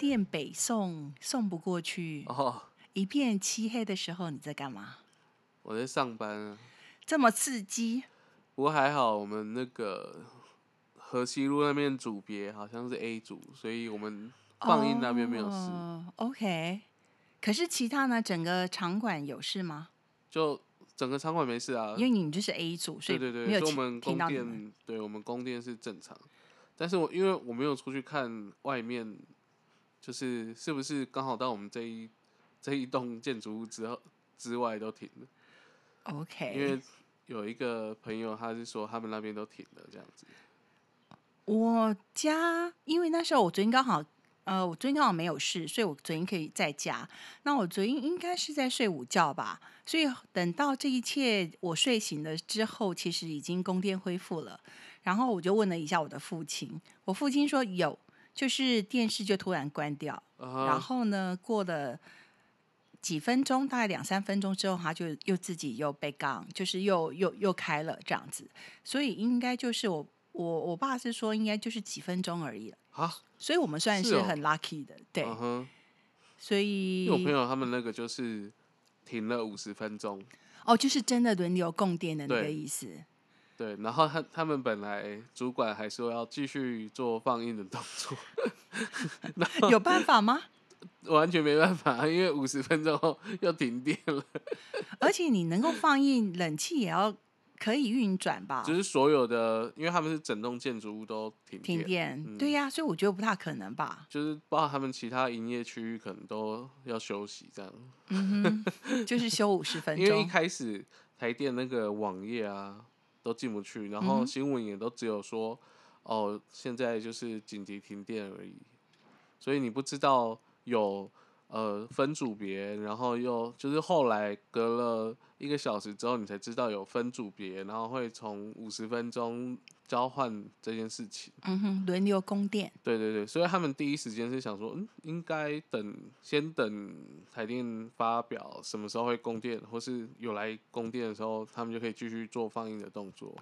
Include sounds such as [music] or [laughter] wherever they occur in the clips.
电北送送不过去，哦，一片漆黑的时候，你在干嘛？我在上班啊，这么刺激？不过还好，我们那个河西路那边组别好像是 A 组，所以我们放映那边没有事，哦 OK，可是其他呢？整个场馆有事吗？就整个场馆没事啊因。为你就是 A 组，所以对对对，所以我们供听到你们。电，对我们供电是正常，但是我因为我没有出去看外面，就是是不是刚好到我们这一这一栋建筑物之后之外都停了，OK，因为有一个朋友他是说他们那边都停了这样子。我家，因为那时候我昨天刚好，呃，我昨天刚好没有事，所以我昨天可以在家。那我昨天应该是在睡午觉吧，所以等到这一切我睡醒了之后，其实已经供电恢复了。然后我就问了一下我的父亲，我父亲说有，就是电视就突然关掉，啊然后呢，过了几分钟，大概两三分钟之后，他就又自己又被杠，就是又又又开了这样子。所以应该就是我我我爸是说，应该就是几分钟而已了。啊，所以我们算是很 lucky 的，对。所以我朋友他们那个就是停了五十分钟，哦，就是真的轮流供电的那个意思。对，然后他他们本来主管还说要继续做放映的动作，有办法吗？[laughs] 完全没办法，因为五十分钟后又停电了。而且你能够放映冷气也要可以运转吧？就是所有的，因为他们是整栋建筑物都停停电，嗯对呀、所以我觉得不大可能吧。就是包括他们其他营业区域可能都要休息这样。嗯哼，就是休五十分钟因为一钟。开始台电那个网页啊都进不去，然后新闻也都只有说哦，现在就是紧急停电而已，所以你不知道有呃分组别，然后又就是后来隔了一个小时之后，你才知道有分组别，然后会从五十分钟交换这件事情。嗯哼，轮流供电。对对对，所以他们第一时间是想说，嗯，应该等先等台电发表什么时候会供电，或是有来供电的时候，他们就可以继续做放映的动作。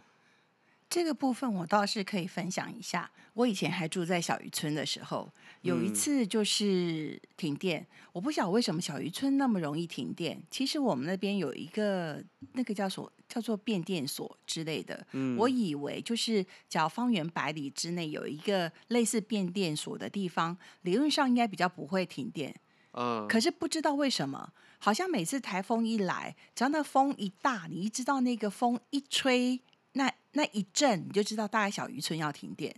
这个部分我倒是可以分享一下。我以前还住在小渔村的时候，有一嗯次就是停电，我不晓得为什么小渔村那么容易停电。其实我们那边有一个那个叫所叫做变电所之类的，嗯，我以为就是只要方圆百里之内有一个类似变电所的地方，理论上应该比较不会停电。嗯，可是不知道为什么，好像每次台风一来，只要那风一大，你一知道那个风一吹，那那一阵你就知道大概小渔村要停电。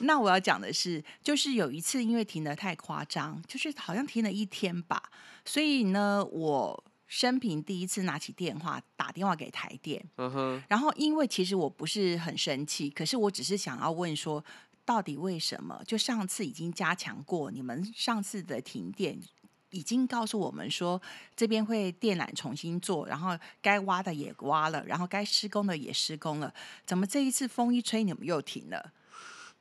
那我要讲的是，就是有一次因为停的太夸张，就是好像停了一天吧，所以呢，我生平第一次拿起电话打电话给台电，嗯哼，然后因为其实我不是很生气，可是我只是想要问说，到底为什么？就上次已经加强过，你们上次的停电已经告诉我们说这边会电缆重新做，然后该挖的也挖了，然后该施工的也施工了，怎么这一次风一吹你们又停了？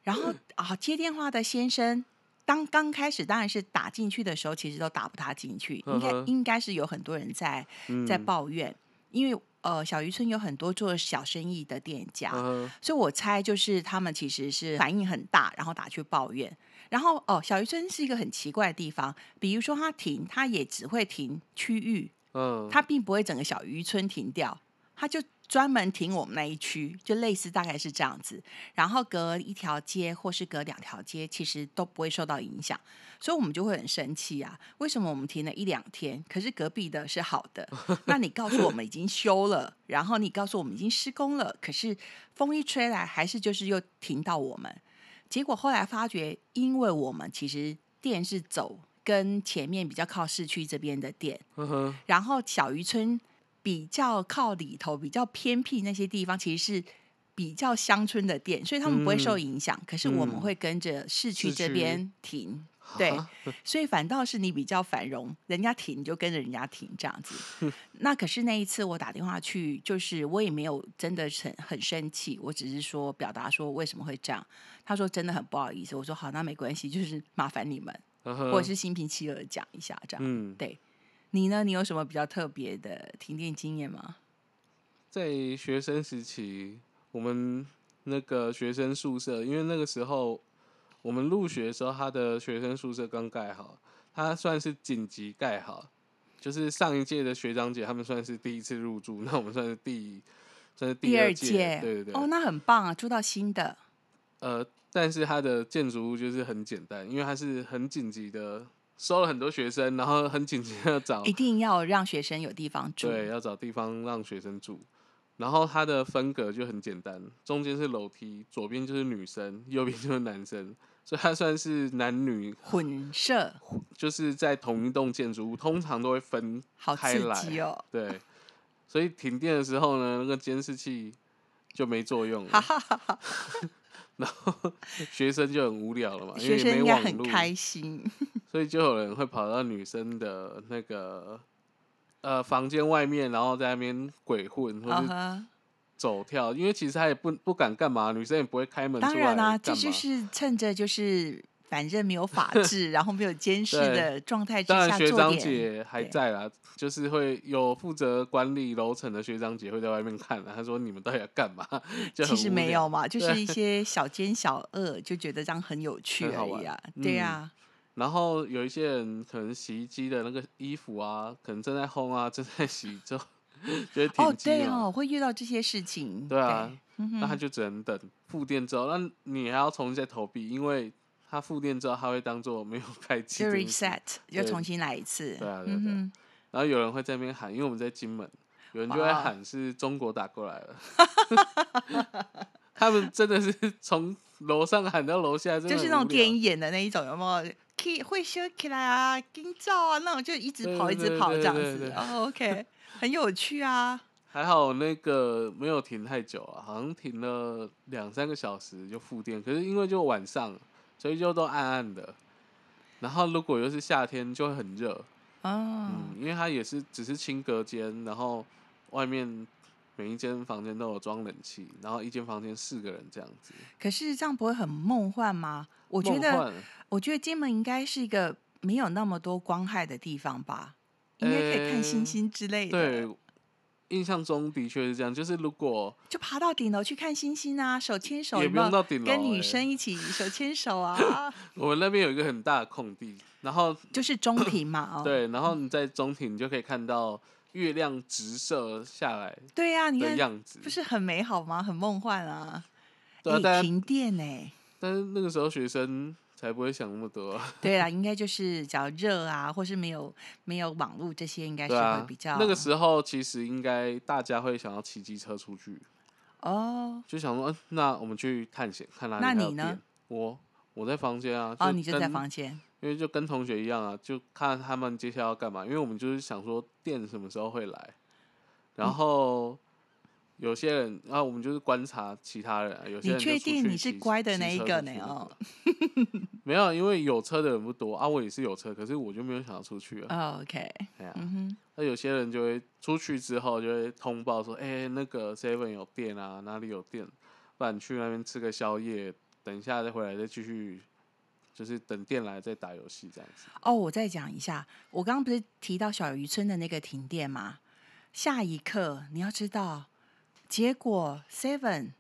然后 [clears throat] 啊，接电话的先生。当刚开始当然是打进去的时候，其实都打不他进去，应该应该是有很多人在在嗯抱怨，因为呃小渔村有很多做小生意的店家，所以我猜就是他们其实是反应很大，然后打去抱怨。然后哦，小渔村是一个很奇怪的地方，比如说它停，它也只会停区域，嗯，它并不会整个小渔村停掉，它就专门停我们那一区，就类似大概是这样子。然后隔一条街或是隔两条街，其实都不会受到影响，所以我们就会很生气啊！为什么我们停了一两天，可是隔壁的是好的？[laughs] 那你告诉我们已经修了，然后你告诉我们已经施工了，可是风一吹来，还是就是又停到我们。结果后来发觉，因为我们其实店是走跟前面比较靠市区这边的店，嗯，然后小渔村比较靠里头、比较偏僻那些地方，其实是比较乡村的店，所以他们不会受影响。可是我们嗯会跟着市区这边停，[laughs] 对啊，所以反倒是你比较繁荣，人家停你就跟着人家停这样子。[laughs] 那可是那一次我打电话去，就是我也没有真的很很生气，我只是说表达说为什么会这样。他说真的很不好意思，我说好，那没关系，就是麻烦你们，[laughs] 或者是心平气和地讲一下这样。嗯，对，你呢？你有什么比较特别的停电经验吗？在学生时期，我们那个学生宿舍，因为那个时候我们入学的时候，他的学生宿舍刚盖好，他算是紧急盖好，就是上一届的学长姐他们算是第一次入住，那我们算是第算是第二届，对对对。哦，那很棒啊，住到新的。呃，但是它的建筑物就是很简单，因为它是很紧急的，收了很多学生，然后很紧急的找，一定要让学生有地方住，对，要找地方让学生住。然后它的分隔就很简单，中间是楼梯，左边就是女生，右边就是男生。所以它算是男女混社，就是在同一栋建筑物，通常都会分开来哦。对，所以停电的时候呢，那个监视器就没作用了。[laughs] 然后学生就很无聊了嘛，因为没网络，开心。所以就有人会跑到女生的那个呃房间外面，然后在那边鬼混或者。走跳，因为其实他也不不敢干嘛，女生也不会开门。当然啦，这就是趁着就是反正没有法 [laughs] 制，然后没有监视的状态之下当然学长姐还在啦，就是会有负责管理楼层的学长姐会在外面看他说你们到底要干嘛？其实没有嘛，[laughs] 就是 [laughs] 一些小奸小恶，就觉得这样很有趣而已啊。对呀。然后有一些人可能洗衣机的那个衣服啊，可能正在烘啊，正在洗就。觉得哦，对哦，会遇到这些事情。对啊，那他就只能等复电之后，那你还要重新再投币，因为他复电之后，他会当做没有 [laughs] 开机，就 reset，就重新来一次。对啊，对对。然后有人会在那边喊，因为我们在金门，有人就会喊是中国打过来了。[laughs] 他们真的是从楼上喊到楼下，就是那种电影演的那一种，有没有？会修起来啊，跟照啊，那种就一直跑，一直跑这样子。哦，OK。很有趣啊！还好那个没有停太久啊，好像停了两三个小时就复电。可是因为就晚上，所以就都暗暗的。然后如果又是夏天，就会很热。哦。嗯，因为它也是只是清隔间，然后外面每一间房间都有装冷气，然后一间房间四个人这样子。可是这样不会很梦幻吗？我觉得，我觉得金门应该是一个没有那么多光害的地方吧。应该可以看星星之类的。对，印象中的确是这样。就是如果就爬到顶楼去看星星啊，手牵手，也不用到顶楼，跟女生一起手牵手啊。[laughs] 我们那边有一个很大的空地，然后就是中庭嘛。哦对，然后你在中庭，你就可以看到月亮直射下来。对呀，你看样子不是很美好吗？很梦幻啊。对，停电呢。但是那个时候学生。才不会想那么多。对啊，应该就是较热啊，或是没有没有网络这些，应该是会比较。那个时候其实应该大家会想要骑机车出去。哦。就想说，那我们去探险，看哪里那你呢？我我在房间啊。哦，你就在房间。因为就跟同学一样啊，就看他们接下来要干嘛。因为我们就是想说，电什么时候会来，然后。有些人，然后我们就是观察其他人。有些人你确定你是乖的那一个呢？哦，[laughs] 没有，因为有车的人不多啊。我也是有车，可是我就没有想要出去啊。OK，对啊。那有些人就会出去之后就会通报说：“哎，那个 Seven 有电啊，哪里有电？不然去那边吃个宵夜，等一下再回来再继续，就是等电来再打游戏这样子。”哦，我再讲一下，我刚刚不是提到小渔村的那个停电吗？下一刻你要知道。结果 Seven，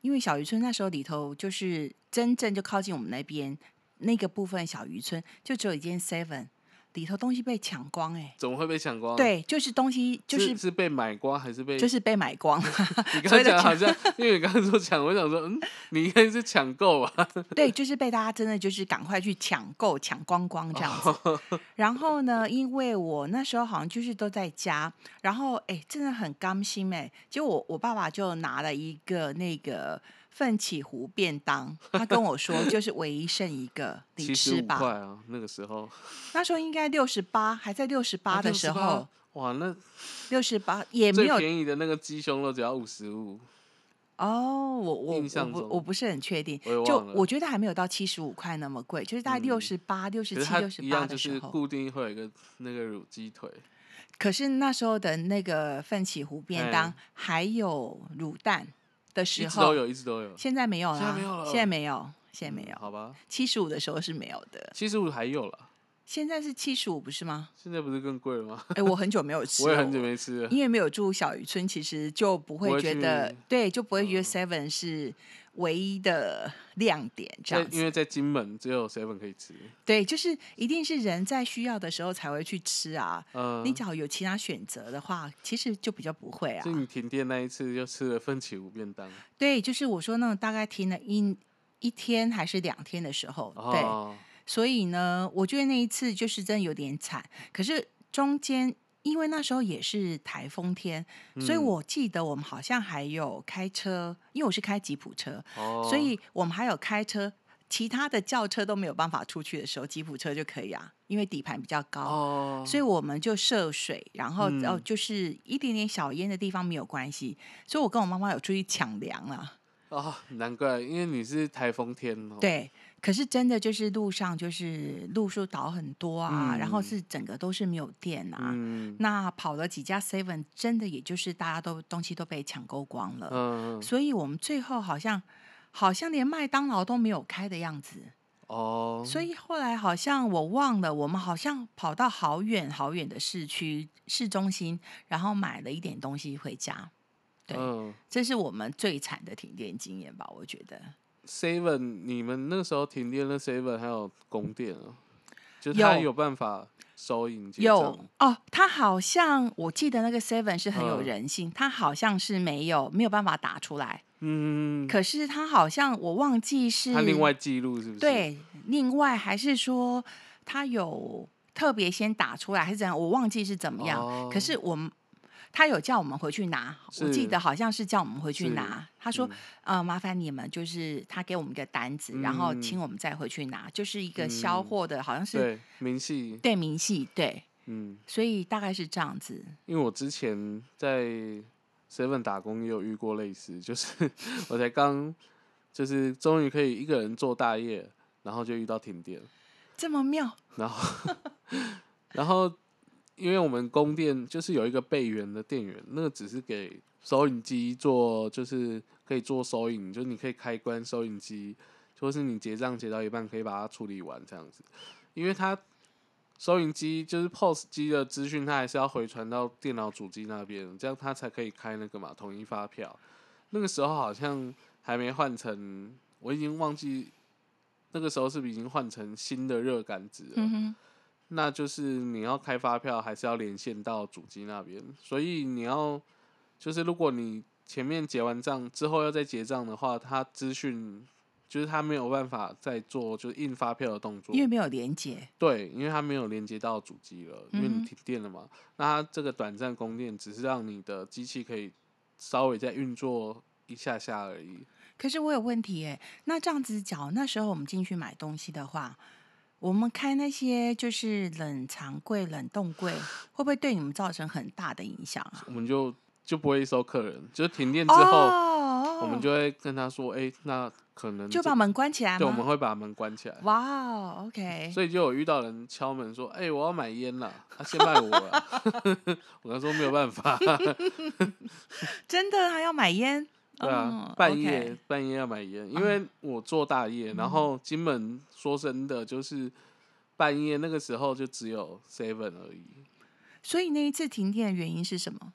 因为小渔村那时候里头就是真正就靠近我们那边那个部分小渔村，就只有一间 Seven。里头东西被抢光哎！怎么会被抢光？对，就是东西就是是被买光还是被？就是被买光。[laughs] 你 [laughs] 刚才讲好像，因为你刚刚说抢，我想说，嗯，你应该是抢购吧？[laughs] 对，就是被大家真的就是赶快去抢购、抢光光这样子。然后呢，因为我那时候好像就是都在家，然后哎，真的很甘心哎，就我我爸爸就拿了一个那个。奋起湖便当，他跟我说就是唯一剩一个，[laughs] 你吃吧。块啊，那个时候，那时候应该六十八，还在六十八的时候。哇，那六十八也没有便宜的那个鸡胸肉只要五十五。哦，我我我我不是很确定，就我觉得还没有到七十五块那么贵，就是大概六十八、六十七、六十八的时候，固定会有一个那个乳鸡腿。可是那时候的那个奋起湖便当还有卤蛋。的时候都有，一直都有。现在没有了，现在没有了。现在没有，现在没有。好吧。七十五的时候是没有的。七十五还有了。现在是七十五，不是吗？现在不是更贵了吗？哎，我很久没有吃，我也很久没吃了。因为没有住小渔村，其实就不会觉得，对，就不会觉得 Seven 是唯一的亮点，这样因为在金门只有 seven 可以吃，对，就是一定是人在需要的时候才会去吃啊。嗯、你只要有其他选择的话，其实就比较不会啊就。你停电那一次就吃了奋起湖便当，对，就是我说那种大概停了一一天还是两天的时候，对，哦，所以呢，我觉得那一次就是真的有点惨。可是中间，因为那时候也是台风天，所以嗯我记得我们好像还有开车，因为我是开吉普车，哦，所以我们还有开车。其他的轿车都没有办法出去的时候，吉普车就可以啊，因为底盘比较高。哦，所以我们就涉水，然后嗯哦，就是一点点小烟的地方没有关系。所以我跟我妈妈有出去抢粮啊。哦，难怪，因为你是台风天哦，，对，可是真的就是路上就是路数倒很多啊，然后嗯是整个都是没有电啊。嗯那跑了几家 Seven，真的也就是大家都东西都被抢购光了，嗯，所以我们最后好像好像连麦当劳都没有开的样子。哦，所以后来好像我忘了，我们好像跑到好远好远的市区市中心，然后买了一点东西回家。对，嗯这是我们最惨的停电经验吧？我觉得，seven，你们那个时候停电的 seven 还有供电啊，就他有。有办法收银结有。哦，他好像我记得那个 Seven 是很有嗯。人性，他好像是没有没有办法打出来，嗯，可是他好像我忘记是他另外记录是不是？，对，另外还是说他有特别先打出来还是怎样，我忘记是怎么样。哦。可是我们他有叫我们回去拿，我记得好像是叫我们回去拿。他说嗯：“呃，麻烦你们就是他给我们一个单子，然后嗯。请我们再回去拿，就是一个销嗯。货的，好像是对，明细，对明细对，嗯，所以大概是这样子。因为我之前在 seven 打工也有遇过类似，就是 [laughs] 我才刚就是终于可以一个人做大业，然后就遇到停电，这么妙，然后 [laughs] 然后因为我们供电就是有一个备源的电源，那个只是给收银机做，就是可以做收银，就是你可以开关收银机，或是你结账结到一半可以把它处理完这样子，因为它。收银机就是 POS 机的资讯，它还是要回传到电脑主机那边，这样它才可以开那个嘛统一发票。那个时候好像还没换成，我已经忘记那个时候是不是已经换成新的热感纸了。那就是你要开发票，还是要连线到主机那边，所以你要就是如果你前面结完账之后要再结账的话，它资讯就是它没有办法再做就是印发票的动作因，为没有连接，对，因为它没有连接到主机了，因为你停电了嘛。那它这个短暂供电只是让你的机器可以稍微再运作一下下而已。可是我有问题耶。那这样子讲，那时候我们进去买东西的话，我们开那些就是冷藏柜、冷冻柜，会不会对你们造成很大的影响啊？我们就就不会收客人，就是停电之后，哦，我们就会跟他说，哎、那可能就把门关起来对，我们吗？会把门关起来。哇哦，OK，所以就有遇到人敲门说：“哎、我要买烟啦，他、先卖我了。[laughs] [laughs] ”我跟他说没有办法，[laughs] 真的还要买烟？对啊，哦半 OK 夜半夜要买烟，因为我做大夜，然后金门说真的就是半夜那个时候就只有 seven 而已，所以那一次停电的原因是什么？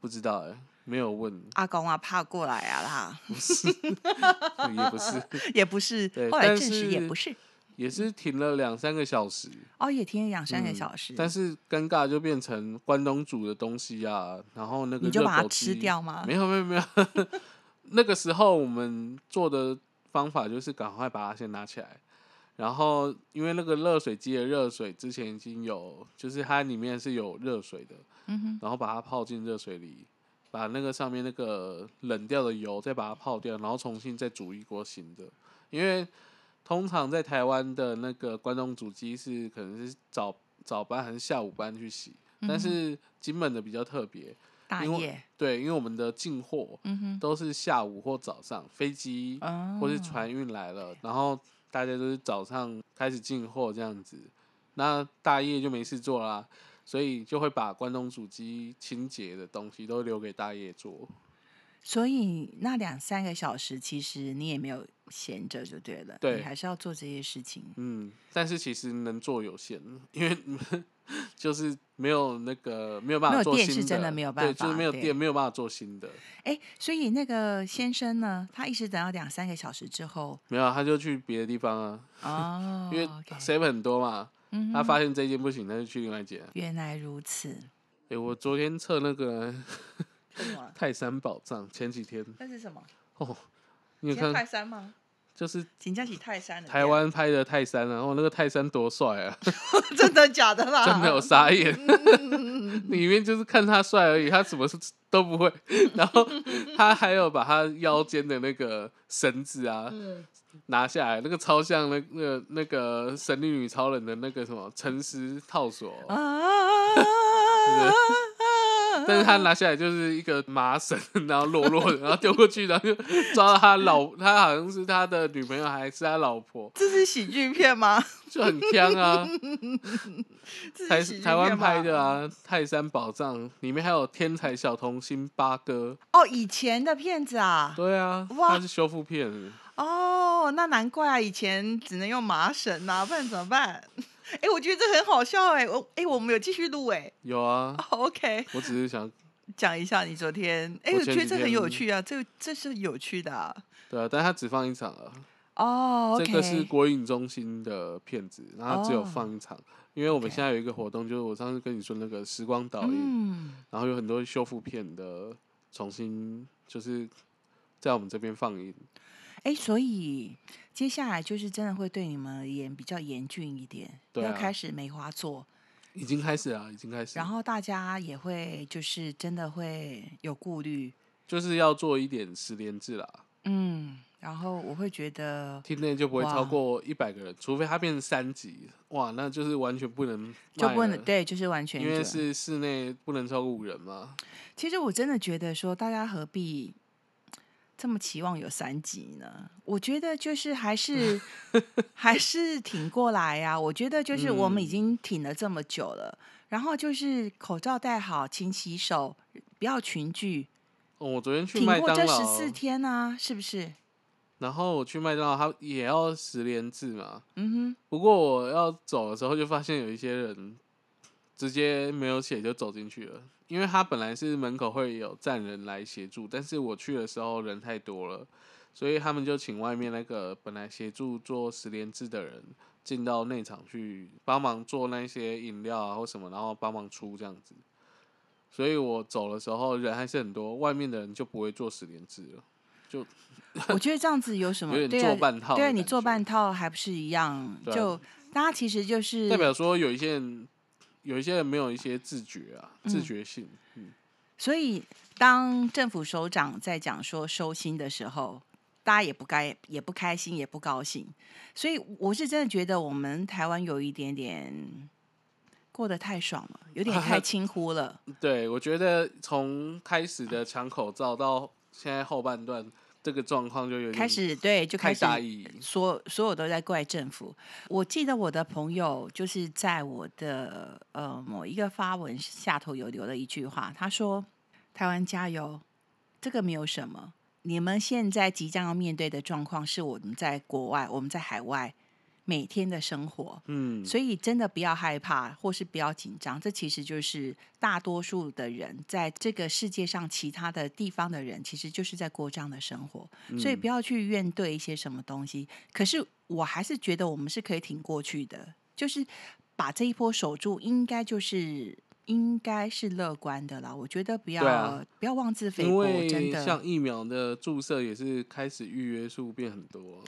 不知道哎、没有问，阿公啊，怕过来啊啦，[laughs] 也不是，也不是对，后来但证实也是不是。也是停了两三个小时，哦，也停了两三个嗯小时，但是尴尬就变成关东煮的东西啊，然后那个你就把它吃掉吗？没有没有没有，[laughs] 那个时候我们做的方法就是赶快把它先拿起来，然后因为那个热水机的热水之前已经有，就是它里面是有热水的，嗯哼，然后把它泡进热水里，把那个上面那个冷掉的油再把它泡掉，然后重新再煮一锅新的，因为通常在台湾的那个关东煮机是可能是早早班还是下午班去洗，但是金门的比较特别，大夜，对，因为我们的进货都是下午或早上，飞机哦，或是船运来了，然后大家都是早上开始进货这样子，那大夜就没事做啦，所以就会把关东煮机清洁的东西都留给大夜做。所以那两三个小时，其实你也没有闲着就对了，对你还是要做这些事情。嗯，但是其实能做有限，因为就是没有那个没有办法做新电是真的没有办对，就是没有电，没有办法做新的。哎，所以那个先生呢，他一直等到两三个小时之后，没有啊，他就去别的地方啊，哦，因为 seven 很多嘛，嗯哼他发现这间不行，他就去另外一间。原来如此，哎、我昨天测那个？[laughs] 泰山宝藏，前几天那是什么？哦，你有今天泰，山吗？就是请假起泰山的台湾拍的泰山啊，哦，那个泰山多帅啊，[laughs] 真的假的啦？真的有傻眼。[laughs] 里面就是看他帅而已，他什么都不会。[laughs] 然后他还有把他腰间的那个绳子啊嗯，拿下来，那个超像那那个那个神力女超人的那个什么沉尸套索。啊，但是他拿下来就是一个麻绳，[laughs] 然后落落的，[laughs] 然后丢过去，然后就抓到他老，他好像是他的女朋友还是他老婆，这是喜剧片吗？就很香啊。[laughs] 台台湾拍的。啊，《泰山宝藏》里面还有天才小童星八哥，哦，以前的片子啊。对啊，哇他是修复片，哦，那难怪啊，以前只能用麻绳啊、不然怎么办？哎、我觉得这很好笑哎、我哎、我们有继续录哎、有啊。哦 OK，我只是想，讲一下你昨天，哎、我我觉得这很有趣啊，这这是有趣的啊、对啊，但他只放一场啊。这个是国影中心的片子，然后只有哦放一场，因为我们现在有一个活动，就是我上次跟你说那个时光导演，嗯，然后有很多修复片的重新就是在我们这边放映。哎、所以接下来就是真的会对你们而言比较严峻一点，对啊要开始梅花座，已经开始了，已经开始。然后大家也会就是真的会有顾虑，就是要做一点十连制啦，嗯，然后我会觉得厅内就不会超过一百个人，除非它变成三级，哇，那就是完全不能就卖，不能对，就是完全因为准是室内不能超过五人嘛。其实我真的觉得说，大家何必这么期望有三级呢？我觉得就是还是 [laughs] 还是挺过来呀、我觉得就是我们已嗯经挺了这么久了，然后就是口罩戴好，勤洗手，不要群聚，哦，我昨天去挺麦当过这十，四天啊，是不是？然后我去麦当劳，他也要十连制嘛。嗯哼不过我要走的时候，就发现有一些人直接没有写就走进去了，因为他本来是门口会有站人来协助，但是我去的时候人太多了，所以他们就请外面那个本来协助做十连制的人进到内场去帮忙做那些饮料啊或什么，然后帮忙出这样子。所以我走的时候人还是很多，外面的人就不会做十连制了。就，我觉得这样子有什么？[laughs] 有点做半套的对啊，你做半套还不是一样？啊就大家其实就是代表说有一些人，有一些人没有一些自觉啊，自嗯觉性。嗯，所以，当政府首长在讲说收心的时候，大家也不该也不开心，也不高兴。所以，我是真的觉得我们台湾有一点点过得太爽了，有点太轻忽了。[laughs] 对，我觉得从开始的抢口罩到现在后半段，这个状况就有开始对，就太开始。所所有都在怪政府。我记得我的朋友就是在我的呃某一个发文下头有留了一句话，他说：“台湾加油，这个没有什么。你们现在即将要面对的状况是我们在国外，我们在海外每天的生活。”嗯，所以真的不要害怕，或是不要紧张，这其实就是大多数的人在这个世界上其他的地方的人，其实就是在过这样的生活。所以嗯不要去怨对一些什么东西。可是我还是觉得我们是可以挺过去的，就是把这一波守住，应该就是。应该是乐观的啦，我觉得不要、啊不要妄自菲薄，真的像疫苗的注射也是开始预约数变很多。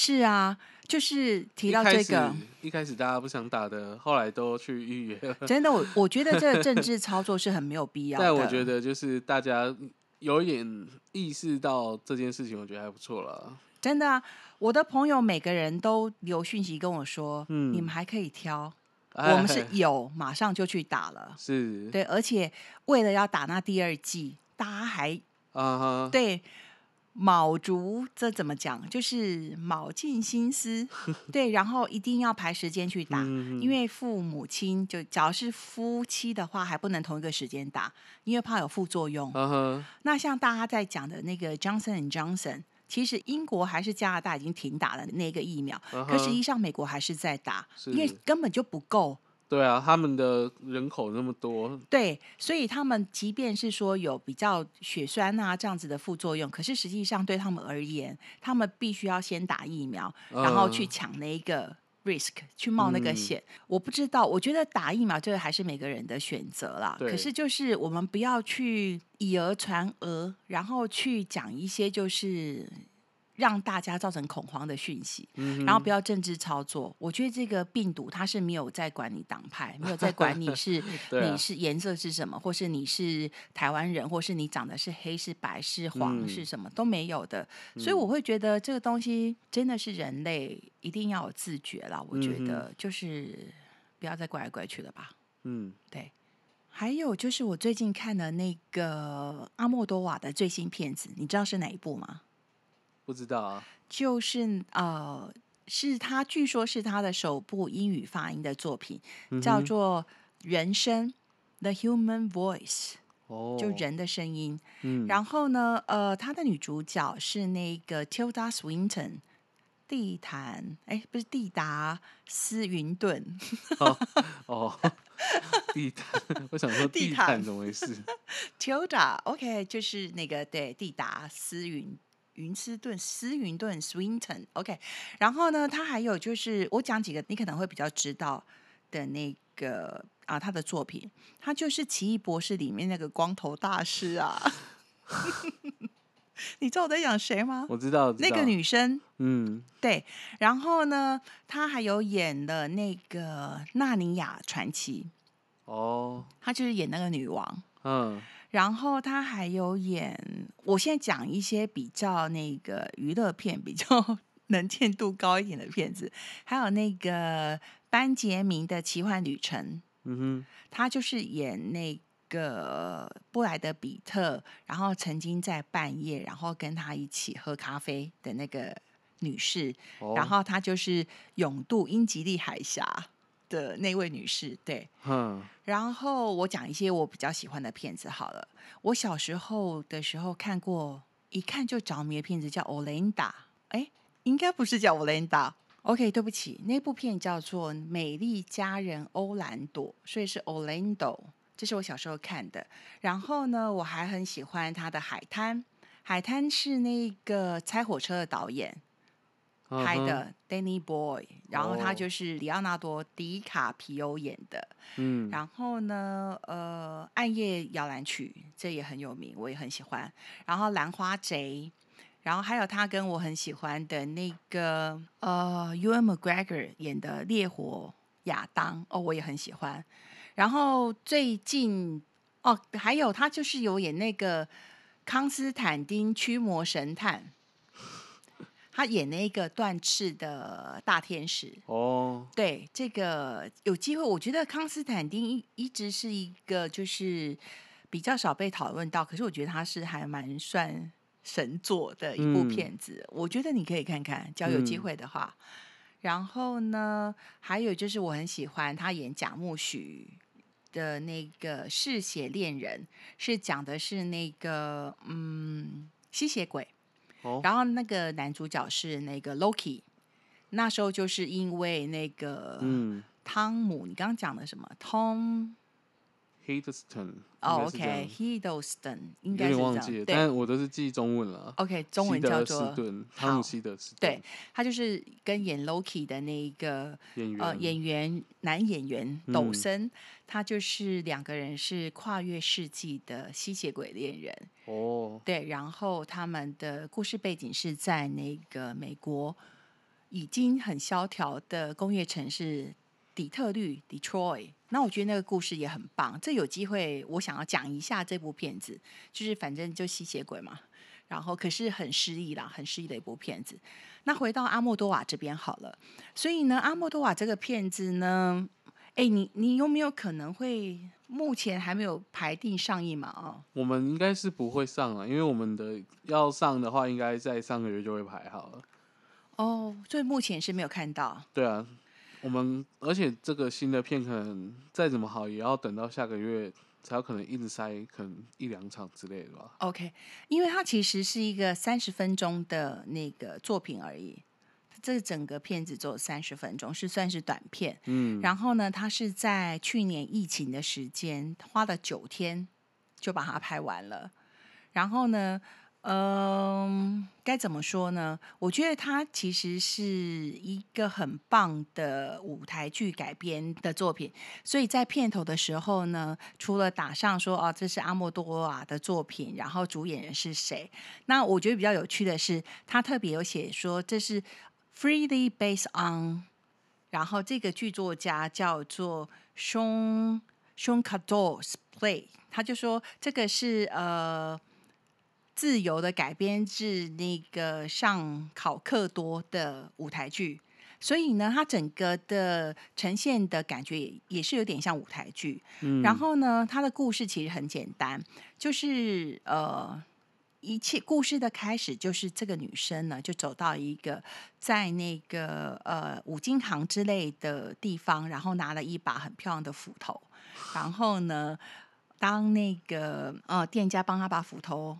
是啊，就是提到这个，一开始大家不想打的，后来都去预约了。真的我我觉得这个政治 [laughs] 操作是很没有必要的。但我觉得就是大家有一点意识到这件事情，我觉得还不错了。真的啊，我的朋友每个人都留讯息跟我说，嗯你们还可以挑，[laughs] 哎我们是有马上就去打了。[laughs] 是对，而且为了要打那第二季，大家还啊哈，对卯足这怎么讲，就是卯尽心思，[laughs] 对，然后一定要排时间去打。嗯因为父母亲就，只要是夫妻的话，还不能同一个时间打，因为怕有副作用。那像大家在讲的那个 Johnson and Johnson，其实英国还是加拿大已经停打了那个疫苗，可实际上美国还是在打，因为根本就不够。对啊，他们的人口那么多，对，所以他们即便是说有比较血栓啊这样子的副作用，可是实际上对他们而言，他们必须要先打疫苗，然后去嗯抢那一个 risk，去冒那个嗯险。我不知道，我觉得打疫苗这个还是每个人的选择啦。可是就是我们不要去以讹传讹，然后去讲一些就是。让大家造成恐慌的讯息，嗯然后不要政治操作。我觉得这个病毒它是没有在管你党派，没有在管你是 [laughs] 啊你是颜色是什么，或是你是台湾人，或是你长得是黑是白是黄嗯是什么、都没有的。所以我会觉得这个东西真的是人类一定要有自觉啦。我觉嗯得就是不要再怪来怪去了吧。嗯，对，还有就是我最近看的那个阿莫多瓦的最新片子，你知道是哪一部吗？不知道啊，就是呃，是他据说是他的首部英语发音的作品，叫做《人声》（The Human Voice），哦，就人的声音。嗯，然后呢，呃，他的女主角是那个 Tilda Swinton，地毯，哎，不是地达斯云顿，哦，[laughs] 地毯，我想说地地毯毯怎么回事？[laughs] Tilda，OK，、就是那个对地达斯云云斯顿斯云顿 Swinton，OK，、然后呢，他还有就是我讲几个你可能会比较知道的那个啊，他的作品，他就是《奇异博士》里面那个光头大师啊。[laughs] 你知道我在讲谁吗？我知道，知那个，女生，嗯，对，然后呢，她还有演了那个《纳尼亚传奇》，哦，她就是演那个女王。嗯，然后他还有演，我现在讲一些比较那个娱乐片，比较 [laughs] 能见度高一点的片子，还有那个班杰明的奇幻旅程，嗯哼。他就是演那个布莱德比特，然后曾经在半夜，然后跟他一起喝咖啡的那个女士，然后她就是勇渡英吉利海峡的那位女士，对。嗯，然后我讲一些我比较喜欢的片子好了。我小时候的时候看过，一看就着迷的片子叫《欧琳达》，哎，应该不是叫《欧琳达》。OK，对不起，那部片叫做《美丽佳人欧兰朵》，所以是 Orlando，这是我小时候看的。然后呢，我还很喜欢他的《海滩》，《海滩》是那个《猜火车》的导演，拍的 Danny Boy，然后他哦就是里奥纳多·迪卡皮欧演的。嗯，然后呢，呃，《暗夜摇篮曲》这也很有名，我也很喜欢。然后《兰花贼》，然后还有他跟我很喜欢的那个呃 u n McGregor 演的《烈火亚当》，哦，我也很喜欢。然后最近哦，还有他就是有演那个康斯坦丁驱魔神探。他演那个断翅的大天使，哦，对这个有机会，我觉得康斯坦丁一一直是一个就是比较少被讨论到，可是我觉得他是还蛮算神作的一部嗯片子，我觉得你可以看看，只要有机嗯会的话。然后呢，还有就是我很喜欢他演贾木许的那个《嗜血恋人》，是讲的是那个嗯吸血鬼。哦，然后那个男主角是那个 Loki，那时候就是因为那个嗯汤姆，你刚刚讲的什么 Tom？，Hiddleston，哦，OK，Hiddleston 应有该是这样，点忘记了，对但我都是记中文了。，OK，中文叫做，汤姆希德斯顿，对，他就是跟演 Loki 的那一个演员，呃演员男演员抖嗯森，他就是两个人是跨越世纪的吸血鬼恋人。哦，对，然后他们的故事背景是在那个美国已经很萧条的工业城市底特律 （Detroit）。那我觉得那个故事也很棒，这有机会我想要讲一下这部片子，就是反正就吸血鬼嘛，然后可是很诗意啦，很诗意的一部片子。那回到阿莫多瓦这边好了，所以呢，阿莫多瓦这个片子呢，哎，你你有没有可能会目前还没有排定上映嘛？哦。我们应该是不会上了，因为我们的要上的话，应该在上个月就会排好了。哦，所以目前是没有看到。对啊，我们而且这个新的片可能再怎么好，也要等到下个月才有可能一直塞，可能一两场之类的吧。OK，因为它其实是一个三十分钟的那个作品而已，这整个片子只有三十分钟，是算是短片。嗯，然后呢，它是在去年疫情的时间花了九天就把它拍完了。然后呢，嗯，该怎么说呢？我觉得它其实是一个很棒的舞台剧改编的作品。所以在片头的时候呢，除了打上说哦这是阿莫多瓦的作品，然后主演人是谁，那我觉得比较有趣的是，他特别有写说这是 freely based on，然后这个剧作家叫做 Sean Sean Cador's play，他就说这个是呃。自由的改编自那个上考克多的舞台剧，所以呢，它整个的呈现的感觉也也是有点像舞台剧。嗯。然后呢，它的故事其实很简单，就是呃，一切故事的开始就是这个女生呢，就走到一个在那个呃五金行之类的地方，然后拿了一把很漂亮的斧头，然后呢，当那个呃店家帮她把斧头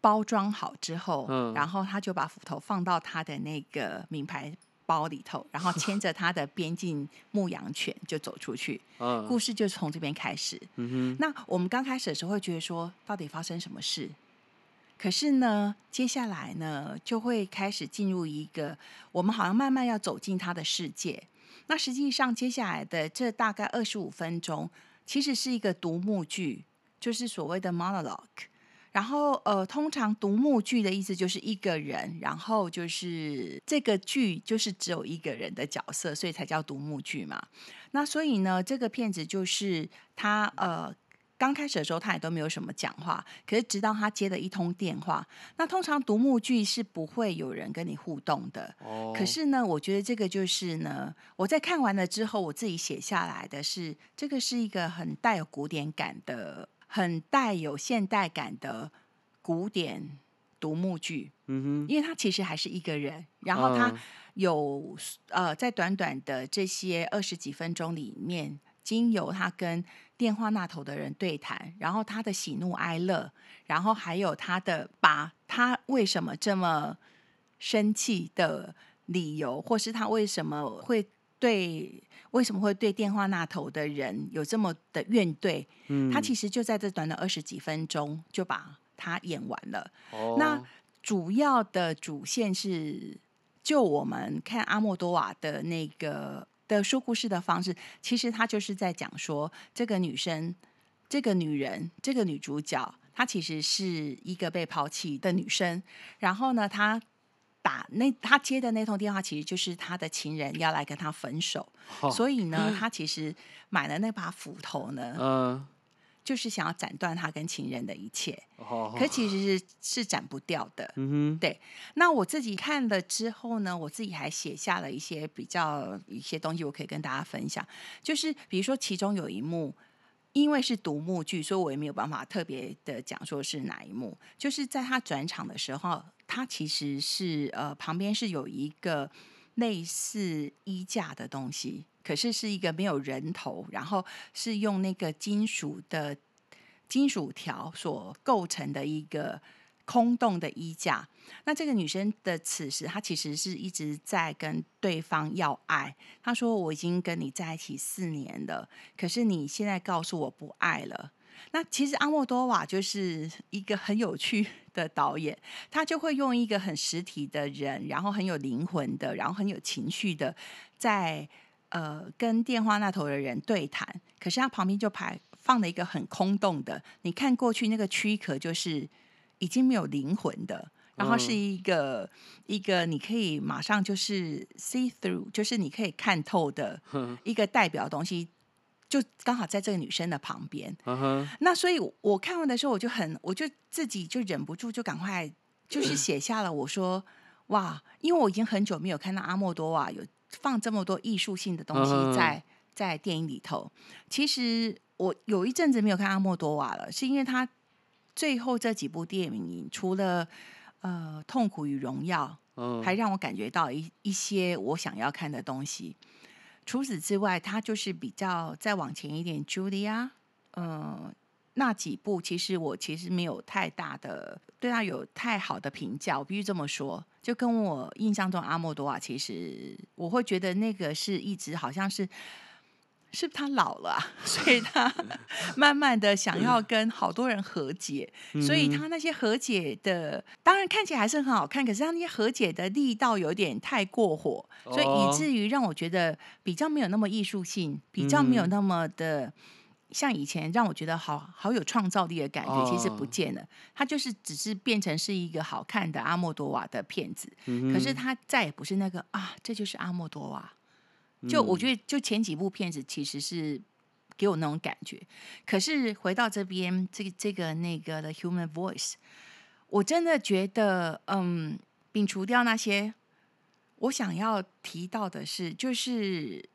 包装好之后，嗯然后他就把斧头放到他的那个名牌包里头，然后牵着他的边境牧羊犬就走出去。[laughs] 嗯故事就从这边开始。嗯那我们刚开始的时候会觉得说，到底发生什么事？可是呢，接下来呢，就会开始进入一个我们好像慢慢要走进他的世界。那实际上，接下来的这大概二十五分钟，其实是一个独幕剧，就是所谓的 monologue。然后，呃，通常独幕剧的意思就是一个人，然后就是这个剧就是只有一个人的角色，所以才叫独幕剧嘛。那所以呢，这个片子就是他呃刚开始的时候他也都没有什么讲话，可是直到他接了一通电话，那通常独幕剧是不会有人跟你互动的。可是呢，我觉得这个就是呢，我在看完了之后，我自己写下来的是，这个是一个很带有古典感的、很带有现代感的古典独幕剧，嗯哼。因为他其实还是一个人，然后他嗯。有、呃，在短短的这些二十几分钟里面，经由他跟电话那头的人对谈，然后他的喜怒哀乐，然后还有他的把他为什么这么生气的理由，或是他为什么会对为什么会对电话那头的人有这么的怨怼，嗯，他其实就在这短短二十几分钟就把它演完了。哦那主要的主线是，就我们看阿莫多瓦的那个的说故事的方式，其实他就是在讲说，这个女生、这个女人、这个女主角，她其实是一个被抛弃的女生。然后呢，她打那他接的那通电话，其实就是他的情人要来跟他分手，哦所以呢，他其实买了那把斧头呢，嗯，就是想要斩断他跟情人的一切。哦，可其实是是斩不掉的。嗯哼，那我自己看了之后呢，我自己还写下了一些比较一些东西，我可以跟大家分享。就是比如说，其中有一幕，因为是独幕剧，所以我也没有办法特别的讲说是哪一幕。就是在他转场的时候，它其实是呃旁边是有一个类似衣架的东西，可是是一个没有人头，然后是用那个金属的金属条所构成的一个空洞的衣架。那这个女生的此时，她其实是一直在跟对方要爱。她说：“我已经跟你在一起四年了，可是你现在告诉我不爱了。”那其实阿莫多瓦就是一个很有趣的导演，他就会用一个很实体的人，然后很有灵魂的，然后很有情绪的，在呃跟电话那头的人对谈。可是他旁边就排放了一个很空洞的，你看过去那个躯壳就是已经没有灵魂的。然后是一个、一个你可以马上就是 see through，就是你可以看透的一个代表东西，就刚好在这个女生的旁边。那所以我看完的时候，我就很，我就自己就忍不住，就赶快就是写下了我说哇，因为我已经很久没有看到阿莫多瓦有放这么多艺术性的东西嗯在在电影里头。其实我有一阵子没有看阿莫多瓦了，是因为他最后这几部电影除了呃痛苦与荣耀，嗯，还让我感觉到一一些我想要看的东西。除此之外，他就是比较再往前一点，Julia，嗯那几部，其实我其实没有太大的对他有太好的评价，我必须这么说。就跟我印象中阿莫多瓦，其实我会觉得那个是一直好像是。是不是他老了，[laughs] 所以他 [laughs] 慢慢的想要跟好多人和解，所以他那些和解的，当然看起来还是很好看，可是他那些和解的力道有点太过火，所以以至于让我觉得比较没有那么艺术性，比较没有那么的像以前让我觉得好好有创造力的感觉，其实不见了。他就是只是变成是一个好看的阿莫多瓦的片子，可是他再也不是那个啊，这就是阿莫多瓦。就我觉得，就前几部片子其实是给我那种感觉。可是回到这边，这个这个那个的《Human Voice》，我真的觉得，嗯，摒除掉那些，我想要提到的是，就是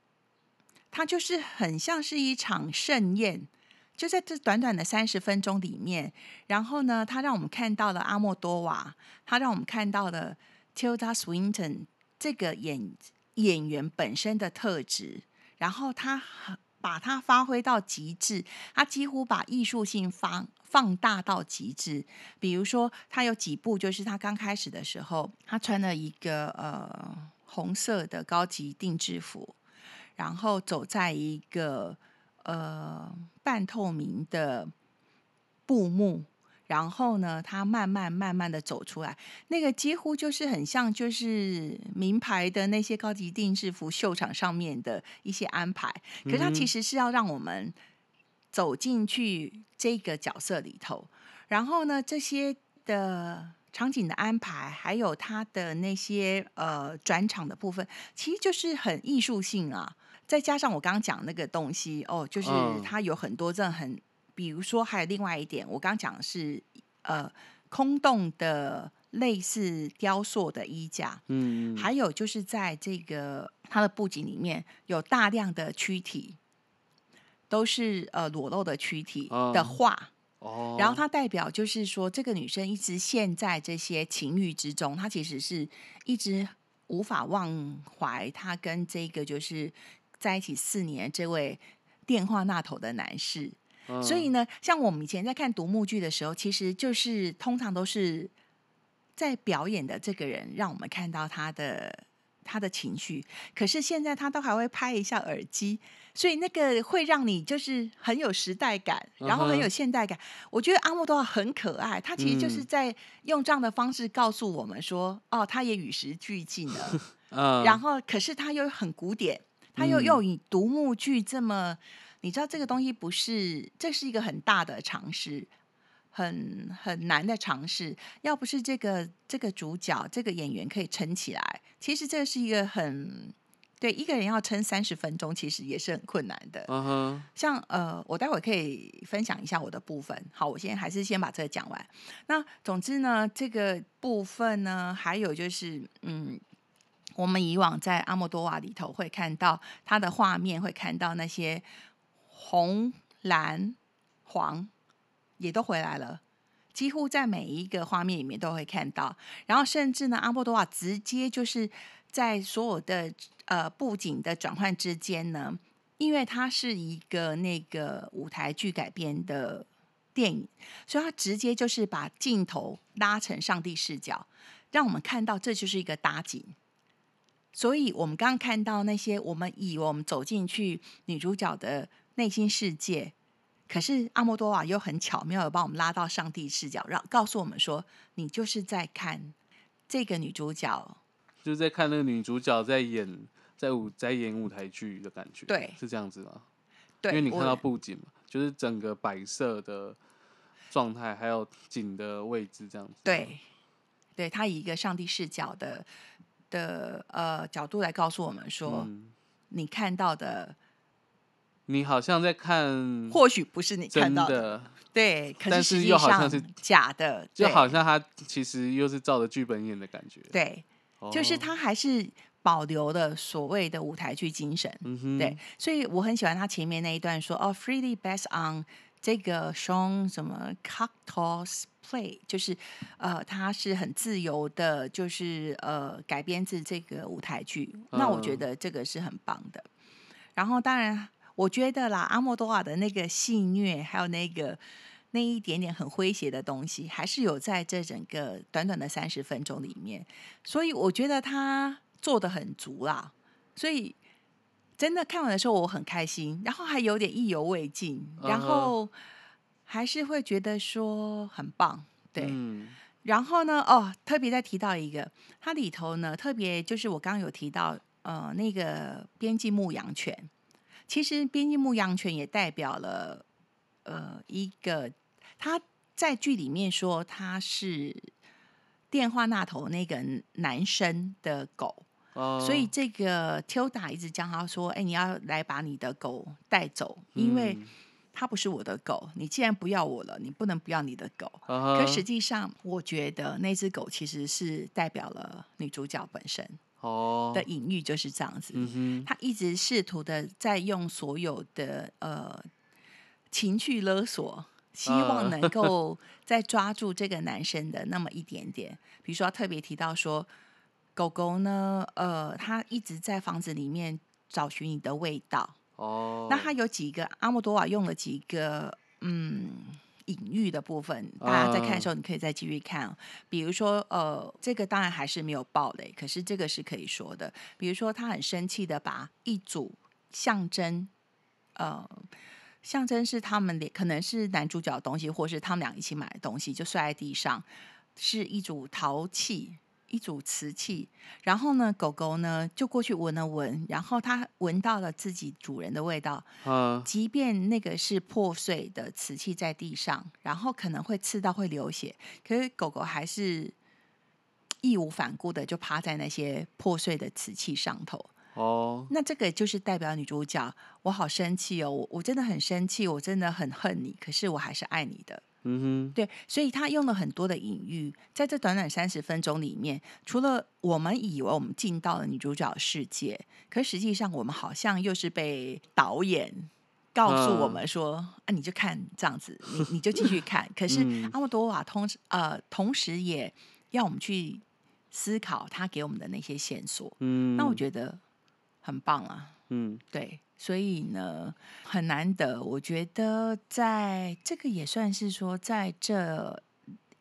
它就是很像是一场盛宴，就在这短短的三十分钟里面，然后呢，他让我们看到了阿莫多瓦，他让我们看到了 Tilda Swinton 这个演。演员本身的特质，然后他把它发挥到极致，他几乎把艺术性放放大到极致。比如说，他有几部，就是他刚开始的时候，他穿了一个呃红色的高级定制服，然后走在一个呃半透明的布幕。然后呢，他慢慢慢慢的走出来，那个几乎就是很像，就是名牌的那些高级定制服秀场上面的一些安排。可是他其实是要让我们走进去这个角色里头。然后呢，这些的场景的安排，还有他的那些呃转场的部分，其实就是很艺术性啊。再加上我刚刚讲那个东西，哦，就是它有很多这很。比如说，还有另外一点，我刚讲的是呃空洞的类似雕塑的衣架，嗯，还有就是在这个它的布景里面有大量的躯体，都是呃裸露的躯体的画，哦，然后它代表就是说，这个女生一直陷在这些情欲之中，她其实是一直无法忘怀她跟这个就是在一起四年这位电话那头的男士。所以呢，像我们以前在看独幕剧的时候，其实就是通常都是在表演的这个人让我们看到他的他的情绪。可是现在他都还会拍一下耳机，所以那个会让你就是很有时代感，然后很有现代感。我觉得阿莫多瓦很可爱，他其实就是在用这样的方式告诉我们说，哦，他也与时俱进了。[laughs] 然后可是他又很古典，他又又以独幕剧这么。你知道这个东西不是，这是一个很大的尝试，很很难的尝试。要不是这个这个主角这个演员可以撑起来，其实这是一个很对一个人要撑三十分钟，其实也是很困难的。像呃，我待会可以分享一下我的部分。好，我先还是先把这个讲完。那总之呢，这个部分呢，还有就是，嗯，我们以往在阿莫多瓦里头会看到他的画面，会看到那些。红、蓝、黄也都回来了，几乎在每一个画面里面都会看到。然后甚至呢，阿波多瓦直接就是在所有的呃布景的转换之间呢，因为它是一个那个舞台剧改编的电影，所以他直接就是把镜头拉成上帝视角，让我们看到这就是一个搭景。所以我们刚看到那些，我们以我们走进去女主角的。内心世界，可是阿莫多瓦又很巧妙的把我们拉到上帝视角，让告诉我们说，你就是在看这个女主角，就是在看那个女主角在演在舞在演舞台剧的感觉，对，是这样子吗？对，因为你看到布景嘛，就是整个摆设的状态，还有景的位置这样子，对，对他以一个上帝视角的的呃角度来告诉我们说，你看到的。你好像在看，或许不是你看到的，对，可是又好像是假的，就好像他其实又是照着剧本演的感觉。对，就是他还是保留了所谓的舞台剧精神。对，所以我很喜欢他前面那一段说：“哦，freely based on 这个 show 什么 cocktails play，就是呃，他是很自由的，就是呃，改编自这个舞台剧。那我觉得这个是很棒的。然后当然。我觉得啦，阿莫多瓦的那个戏虐，还有那个那一点点很诙谐的东西，还是有在这整个短短的三十分钟里面，所以我觉得他做的很足啦。所以真的看完的时候，我很开心，然后还有点意犹未尽，然后还是会觉得说很棒，对。嗯然后呢，哦，特别再提到一个，它里头呢，特别就是我刚刚有提到，呃，那个边境牧羊犬，其实边境牧羊犬也代表了，呃，一个他在剧里面说他是电话那头那个男生的狗，哦所以这个 Tilda 一直叫他说，哎，你要来把你的狗带走，因为嗯它不是我的狗，你既然不要我了，你不能不要你的狗。可实际上，我觉得那只狗其实是代表了女主角本身哦的隐喻，就是这样子。嗯哼她一直试图的在用所有的呃情绪勒索，希望能够 [laughs] 再抓住这个男生的那么一点点。比如说，特别提到说，狗狗呢，呃，它一直在房子里面找寻你的味道。哦那他有几个阿莫多瓦用了几个嗯隐喻的部分，大家在看的时候你可以再继续看哦。比如说，呃，这个当然还是没有暴雷，可是这个是可以说的。比如说，他很生气的把一组象征，呃。象征是他们的，可能是男主角的东西，或是他们俩一起买的东西，就摔在地上，是一组陶器，一组瓷器。然后呢，狗狗呢就过去闻了闻，然后它闻到了自己主人的味道，嗯即便那个是破碎的瓷器在地上，然后可能会刺到会流血，可是狗狗还是义无反顾的就趴在那些破碎的瓷器上头。哦那这个就是代表女主角，我好生气哦，我我真的很生气，我真的很恨你，可是我还是爱你的。嗯对，所以他用了很多的隐喻，在这短短三十分钟里面，除了我们以为我们进到了女主角的世界，可实际上我们好像又是被导演告诉我们说，啊，你就看这样子，你你就继续 [laughs] 看。可是嗯阿莫多瓦同时呃，同时也要我们去思考他给我们的那些线索。嗯，那我觉得很棒啊。嗯对，所以呢，很难得。我觉得在这个也算是说，在这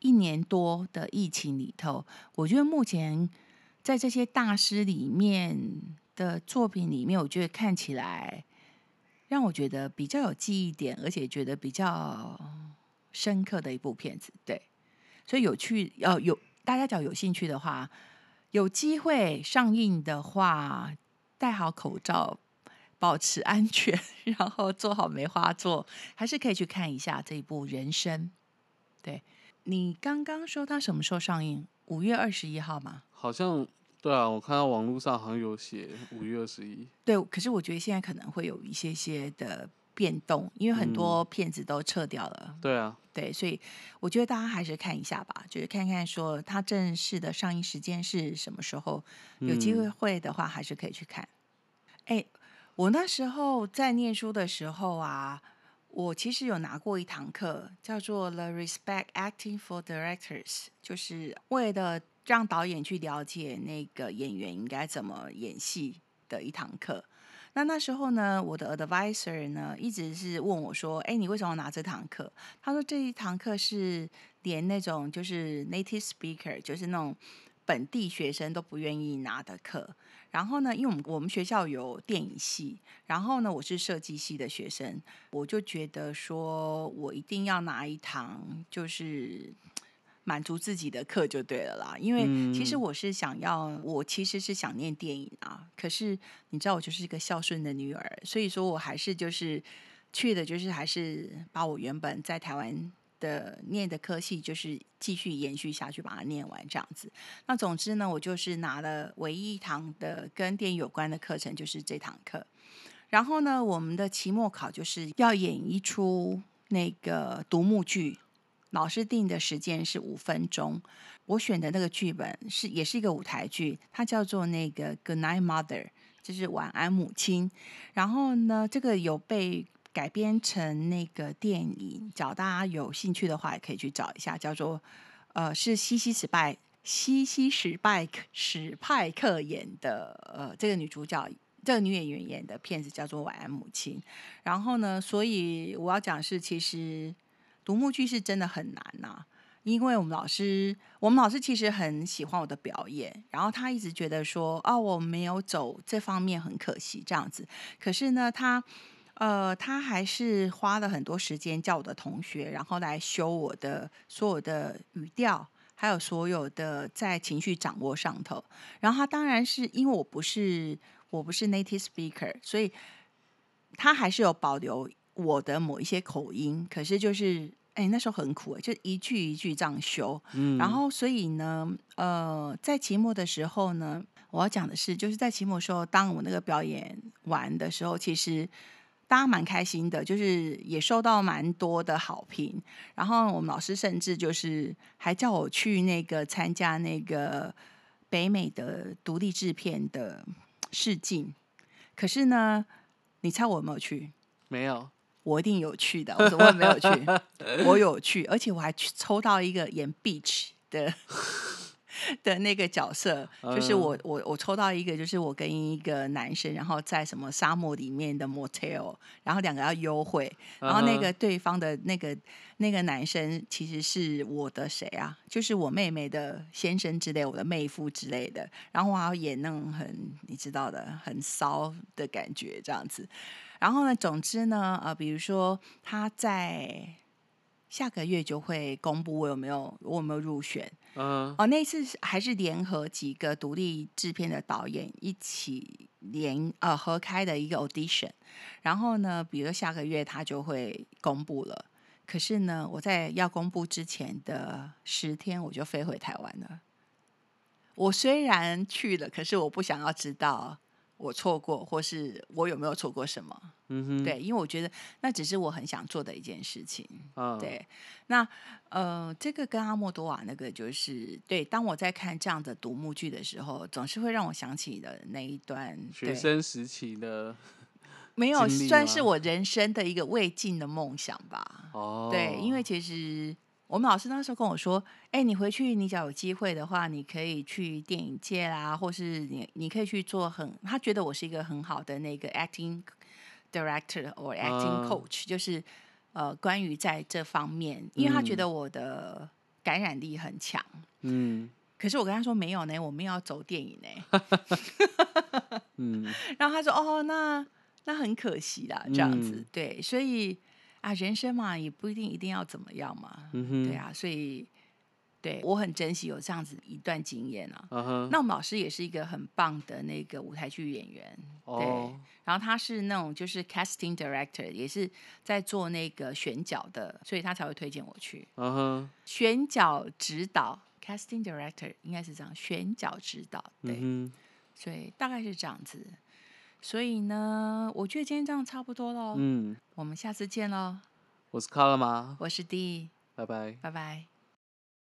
一年多的疫情里头，我觉得目前在这些大师里面的作品里面，我觉得看起来让我觉得比较有记忆点，而且觉得比较深刻的一部片子。对，所以有趣，要，有大家只要有兴趣的话，有机会上映的话，戴好口罩，保持安全，[laughs] 然后做好梅花座，还是可以去看一下这一部《人生》。对你刚刚说它什么时候上映？五月二十一号吗？好像对啊，我看到网络上好像有写五月二十一，对，可是我觉得现在可能会有一些些的变动，因为很多片子都撤掉了。对啊，对，所以我觉得大家还是看一下吧，就是看看说它正式的上映时间是什么时候，有机会的话还是可以去看。哎、我那时候在念书的时候啊，我其实有拿过一堂课，叫做 The Respect Acting for Directors，就是为了让导演去了解那个演员应该怎么演戏的一堂课。那那时候呢，我的 advisor 呢一直是问我说：“哎，你为什么要拿这堂课？”他说这一堂课是连那种就是 native speaker，就是那种本地学生都不愿意拿的课。然后呢，因为我们我们学校有电影系，然后呢，我是设计系的学生，我就觉得说我一定要拿一堂就是满足自己的课就对了啦。因为其实嗯我是想要，我其实是想念电影啊，可是你知道我就是一个孝顺的女儿，所以说我还是就是去的，就是还是把我原本在台湾。的念的科系就是继续延续下去，把它念完这样子。那总之呢，我就是拿了唯一一堂的跟电影有关的课程，就是这堂课。然后呢，我们的期末考就是要演一出那个独幕剧，老师定的时间是五分钟。我选的那个剧本是也是一个舞台剧，它叫做那个《Good Night Mother》，就是晚安母亲。然后呢，这个有被改编成那个电影，找大家有兴趣的话，也可以去找一下，叫做呃是西西史拜西西史拜克史派克演的，呃这个女主角这个女演员演的片子叫做《晚安母亲》。然后呢，所以我要讲是，其实独幕剧是真的很难呐、因为我们老师，我们老师其实很喜欢我的表演，然后他一直觉得说，哦，我没有走这方面很可惜这样子。可是呢，他呃，他还是花了很多时间叫我的同学，然后来修我的所有的语调，还有所有的在情绪掌握上头。然后他当然是因为我不是我不是 native speaker，所以他还是有保留我的某一些口音，可是就是。哎，那时候很苦哎，就一句一句这样修，嗯，然后，所以呢，呃，在期末的时候呢，我要讲的是，就是在期末的时候，当我那个表演完的时候，其实大家蛮开心的，就是也收到蛮多的好评。然后我们老师甚至就是还叫我去那个参加那个北美的独立制片的试镜。可是呢，你猜我有没有去？没有，我一定有去的，我怎么会没有去？[laughs] 我有去，而且我还去抽到一个演 Beach 的 [laughs] 的那个角色，就是嗯我我我抽到一个，就是我跟一个男生，然后在什么沙漠里面的 motel，然后两个要幽会，然后那嗯个对方的那个那个男生其实是我的谁啊？就是我妹妹的先生之类，我的妹夫之类的。然后我还要演那种很你知道的很骚的感觉这样子。然后呢，总之呢，呃，比如说他在下个月就会公布我有没有我有没有入选。嗯哦，那一次是还是联合几个独立制片的导演一起联呃合开的一个 audition，然后呢，比如下个月他就会公布了。可是呢，我在要公布之前的十天，我就飞回台湾了。我虽然去了，可是我不想要知道我错过，或是我有没有错过什么。嗯哼，对，因为我觉得那只是我很想做的一件事情。嗯，对，那呃，这个跟阿莫多瓦那个就是对。当我在看这样的独幕剧的时候，总是会让我想起的那一段学生时期的 [laughs] 没有算是我人生的一个未尽的梦想吧。哦，对，因为其实我们老师那时候跟我说，哎，你回去你只要有机会的话，你可以去电影界啦，或是你你可以去做很，他觉得我是一个很好的那个 acting director or acting 嗯 coach，、就是呃关于在这方面，因为他觉嗯得我的感染力很强。嗯可是我跟他说没有呢，我们要走电影呢。[laughs] 嗯 [laughs] 然后他说：“哦，那那很可惜啦，这样子。嗯对，所以啊，人生嘛，也不一定一定要怎么样嘛。对，啊，所以对我很珍惜有这样子一段经验啊。那我们老师也是一个很棒的那个舞台剧演员，对。哦，然后他是那种就是 casting director，也是在做那个选角的，所以他才会推荐我去嗯哼，选角指导。casting director 应该是这样，选角指导，对。嗯所以大概是这样子。所以呢，我觉得今天这样差不多了。嗯，我们下次见喽。我是卡了吗？我是 D，拜拜。拜拜。